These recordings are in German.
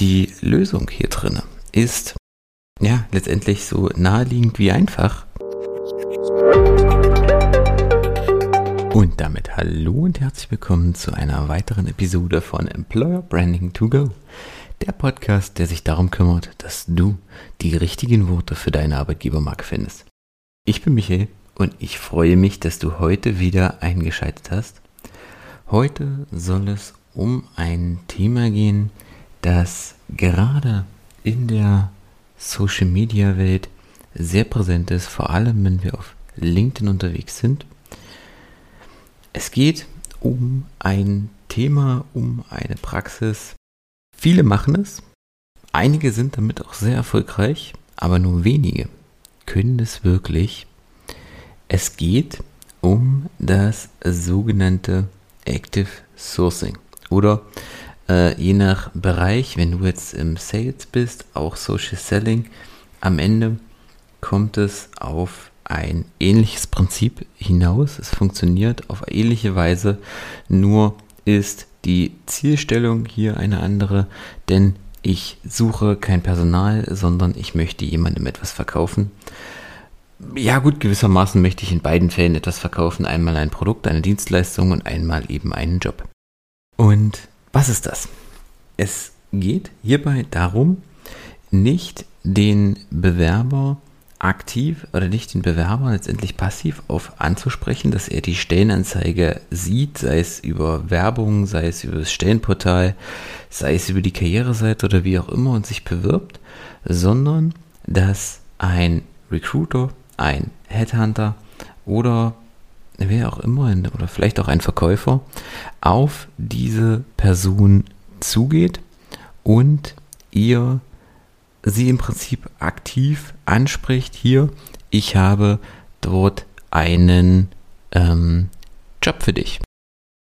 die Lösung hier drin ist ja letztendlich so naheliegend wie einfach. Und damit hallo und herzlich willkommen zu einer weiteren Episode von Employer Branding to Go. Der Podcast, der sich darum kümmert, dass du die richtigen Worte für deine Arbeitgebermarke findest. Ich bin Michael und ich freue mich, dass du heute wieder eingeschaltet hast. Heute soll es um ein Thema gehen, das gerade in der Social Media Welt sehr präsent ist, vor allem wenn wir auf LinkedIn unterwegs sind. Es geht um ein Thema, um eine Praxis. Viele machen es, einige sind damit auch sehr erfolgreich, aber nur wenige können es wirklich. Es geht um das sogenannte Active Sourcing oder äh, je nach Bereich, wenn du jetzt im Sales bist, auch Social Selling, am Ende kommt es auf ein ähnliches Prinzip hinaus. Es funktioniert auf ähnliche Weise, nur ist die Zielstellung hier eine andere, denn ich suche kein Personal, sondern ich möchte jemandem etwas verkaufen. Ja gut, gewissermaßen möchte ich in beiden Fällen etwas verkaufen. Einmal ein Produkt, eine Dienstleistung und einmal eben einen Job. Und was ist das? Es geht hierbei darum, nicht den Bewerber aktiv oder nicht den Bewerber letztendlich passiv auf anzusprechen, dass er die Stellenanzeige sieht, sei es über Werbung, sei es über das Stellenportal, sei es über die Karriereseite oder wie auch immer und sich bewirbt, sondern dass ein Recruiter, ein Headhunter oder wer auch immer, oder vielleicht auch ein Verkäufer, auf diese Person zugeht und ihr sie im Prinzip aktiv anspricht, hier, ich habe dort einen ähm, Job für dich.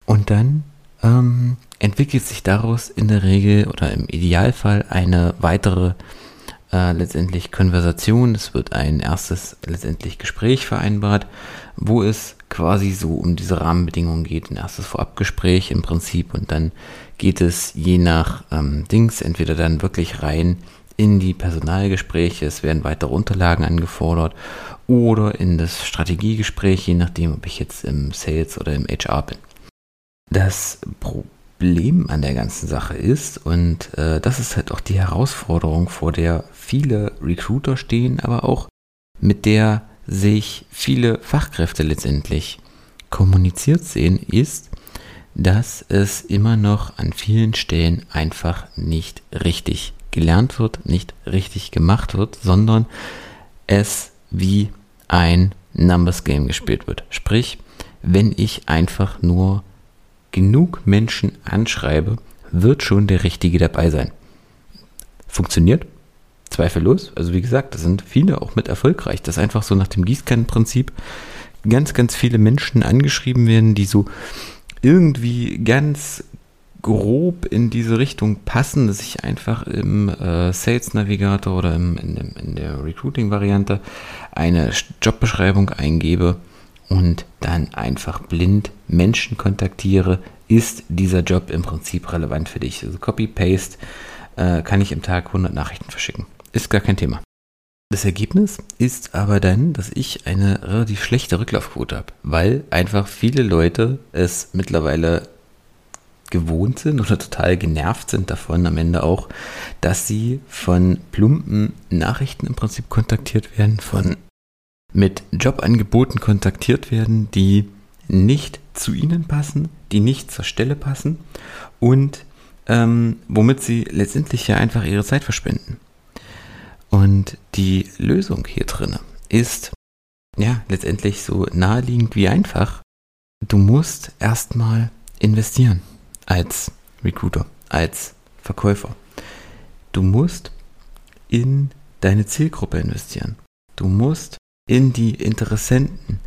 Und dann ähm, entwickelt sich daraus in der Regel oder im Idealfall eine weitere äh, letztendlich Konversation. Es wird ein erstes letztendlich Gespräch vereinbart, wo es quasi so um diese Rahmenbedingungen geht. Ein erstes Vorabgespräch im Prinzip und dann geht es je nach ähm, Dings entweder dann wirklich rein in die Personalgespräche, es werden weitere Unterlagen angefordert oder in das Strategiegespräch, je nachdem, ob ich jetzt im Sales oder im HR bin. Das Problem an der ganzen Sache ist, und äh, das ist halt auch die Herausforderung, vor der viele Recruiter stehen, aber auch mit der sich viele Fachkräfte letztendlich kommuniziert sehen, ist, dass es immer noch an vielen Stellen einfach nicht richtig gelernt wird, nicht richtig gemacht wird, sondern es wie ein Numbers Game gespielt wird. Sprich, wenn ich einfach nur genug Menschen anschreibe, wird schon der Richtige dabei sein. Funktioniert? Zweifellos. Also wie gesagt, da sind viele auch mit erfolgreich. Das ist einfach so nach dem Gießkannenprinzip ganz, ganz viele Menschen angeschrieben werden, die so irgendwie ganz grob in diese Richtung passen, dass ich einfach im äh, Sales Navigator oder im, in, dem, in der Recruiting-Variante eine Jobbeschreibung eingebe und dann einfach blind Menschen kontaktiere, ist dieser Job im Prinzip relevant für dich. Also Copy-Paste äh, kann ich im Tag 100 Nachrichten verschicken. Ist gar kein Thema. Das Ergebnis ist aber dann, dass ich eine relativ schlechte Rücklaufquote habe, weil einfach viele Leute es mittlerweile gewohnt sind oder total genervt sind davon am Ende auch, dass sie von plumpen Nachrichten im Prinzip kontaktiert werden, von mit Jobangeboten kontaktiert werden, die nicht zu ihnen passen, die nicht zur Stelle passen und ähm, womit sie letztendlich ja einfach ihre Zeit verschwenden. Und die Lösung hier drin ist ja letztendlich so naheliegend wie einfach. Du musst erstmal investieren als Recruiter, als Verkäufer. Du musst in deine Zielgruppe investieren. Du musst in die Interessenten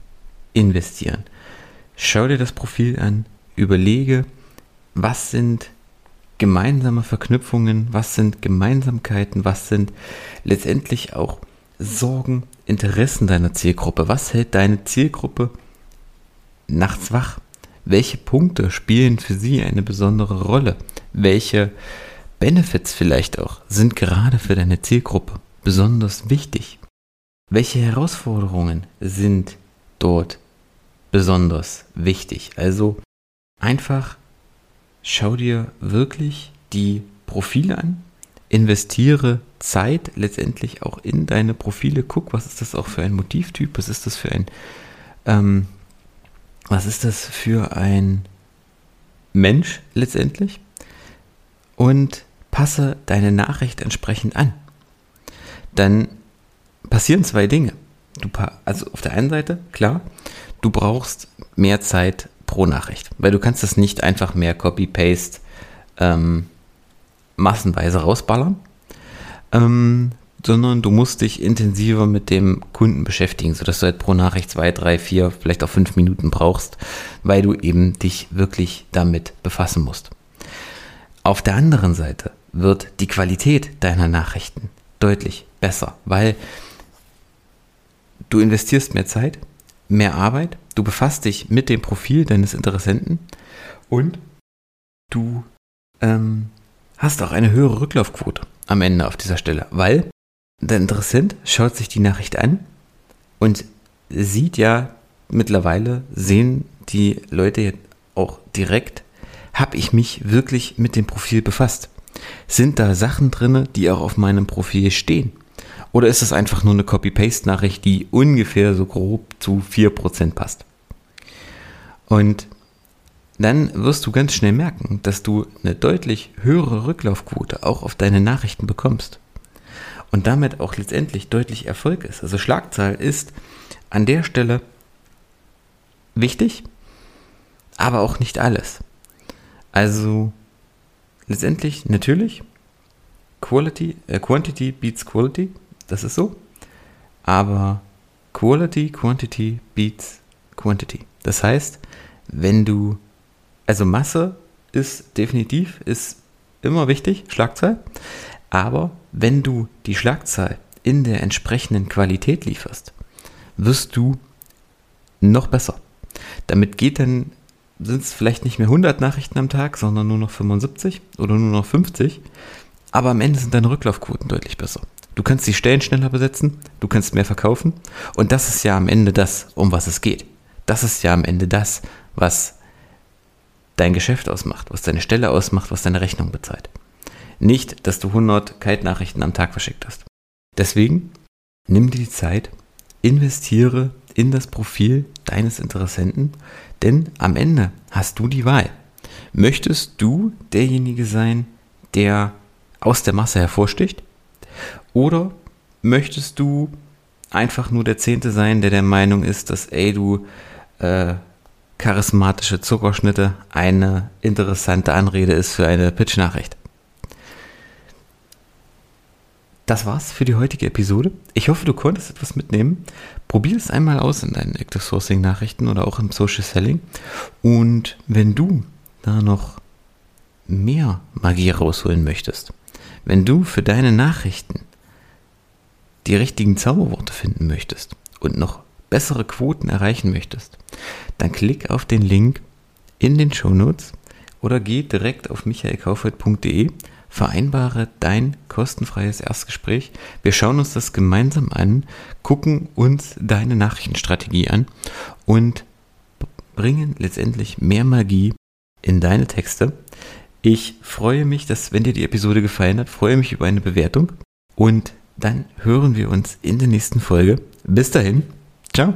investieren. Schau dir das Profil an, überlege, was sind gemeinsame Verknüpfungen, was sind Gemeinsamkeiten, was sind letztendlich auch Sorgen, Interessen deiner Zielgruppe, was hält deine Zielgruppe nachts wach, welche Punkte spielen für sie eine besondere Rolle, welche Benefits vielleicht auch sind gerade für deine Zielgruppe besonders wichtig? Welche Herausforderungen sind dort besonders wichtig? Also einfach schau dir wirklich die Profile an, investiere Zeit letztendlich auch in deine Profile, guck, was ist das auch für ein Motivtyp, was ist das für ein, ähm, was ist das für ein Mensch letztendlich und passe deine Nachricht entsprechend an. Dann passieren zwei Dinge. Du, also auf der einen Seite, klar, du brauchst mehr Zeit pro Nachricht, weil du kannst das nicht einfach mehr Copy-Paste ähm, massenweise rausballern, ähm, sondern du musst dich intensiver mit dem Kunden beschäftigen, sodass du halt pro Nachricht zwei, drei, vier, vielleicht auch fünf Minuten brauchst, weil du eben dich wirklich damit befassen musst. Auf der anderen Seite wird die Qualität deiner Nachrichten deutlich besser, weil du investierst mehr Zeit, mehr Arbeit, du befasst dich mit dem Profil deines Interessenten und du ähm, hast auch eine höhere Rücklaufquote am Ende auf dieser Stelle, weil der Interessent schaut sich die Nachricht an und sieht ja mittlerweile, sehen die Leute auch direkt, habe ich mich wirklich mit dem Profil befasst. Sind da Sachen drin, die auch auf meinem Profil stehen? Oder ist es einfach nur eine Copy-Paste-Nachricht, die ungefähr so grob zu 4% passt? Und dann wirst du ganz schnell merken, dass du eine deutlich höhere Rücklaufquote auch auf deine Nachrichten bekommst. Und damit auch letztendlich deutlich Erfolg ist. Also Schlagzahl ist an der Stelle wichtig, aber auch nicht alles. Also letztendlich natürlich Quality, äh, Quantity beats Quality, das ist so. Aber Quality, Quantity beats Quantity. Das heißt, wenn du, also Masse ist definitiv, ist immer wichtig, Schlagzahl. Aber wenn du die Schlagzahl in der entsprechenden Qualität lieferst, wirst du noch besser. Damit geht dann, sind es vielleicht nicht mehr 100 Nachrichten am Tag, sondern nur noch 75 oder nur noch 50. Aber am Ende sind deine Rücklaufquoten deutlich besser. Du kannst die Stellen schneller besetzen, du kannst mehr verkaufen. Und das ist ja am Ende das, um was es geht. Das ist ja am Ende das, was dein Geschäft ausmacht, was deine Stelle ausmacht, was deine Rechnung bezahlt. Nicht, dass du 100 Kite-Nachrichten am Tag verschickt hast. Deswegen nimm dir die Zeit, investiere in das Profil deines Interessenten, denn am Ende hast du die Wahl. Möchtest du derjenige sein, der aus der Masse hervorsticht? Oder möchtest du einfach nur der Zehnte sein, der der Meinung ist, dass, ey, du äh, charismatische Zuckerschnitte eine interessante Anrede ist für eine Pitch-Nachricht? Das war's für die heutige Episode. Ich hoffe, du konntest etwas mitnehmen. Probier es einmal aus in deinen Active Sourcing Nachrichten oder auch im Social Selling. Und wenn du da noch mehr Magie rausholen möchtest, wenn du für deine Nachrichten die richtigen Zauberworte finden möchtest und noch bessere Quoten erreichen möchtest, dann klick auf den Link in den Show Notes oder geh direkt auf michaelkaufert.de vereinbare dein kostenfreies Erstgespräch. Wir schauen uns das gemeinsam an, gucken uns deine Nachrichtenstrategie an und bringen letztendlich mehr Magie in deine Texte. Ich freue mich, dass, wenn dir die Episode gefallen hat, freue mich über eine Bewertung und dann hören wir uns in der nächsten Folge. Bis dahin, ciao.